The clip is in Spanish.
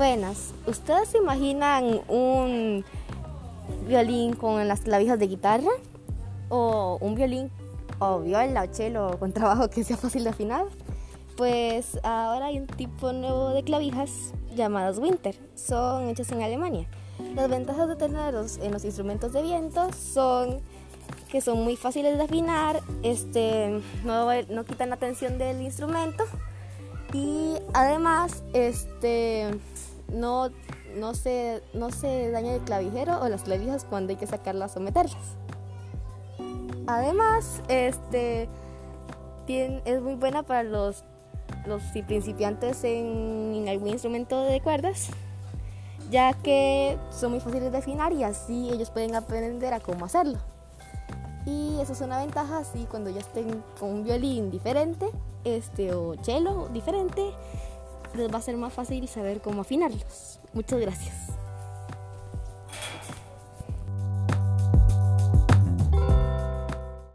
Buenas, ¿ustedes se imaginan un violín con las clavijas de guitarra? ¿O un violín o viola o cello con trabajo que sea fácil de afinar? Pues ahora hay un tipo nuevo de clavijas llamadas Winter, son hechas en Alemania. Las ventajas de tenerlos en los instrumentos de viento son que son muy fáciles de afinar, este, no, no quitan la tensión del instrumento y además este, no, no, se, no se daña el clavijero o las clavijas cuando hay que sacarlas o meterlas. Además, este, tiene, es muy buena para los, los principiantes en, algún instrumento de cuerdas ya que son muy fáciles de afinar y así ellos pueden aprender a cómo hacerlo. Y eso es una ventaja, así cuando ya estén con un violín diferente este, o cello diferente, les va a ser más fácil saber cómo afinarlos. Muchas gracias.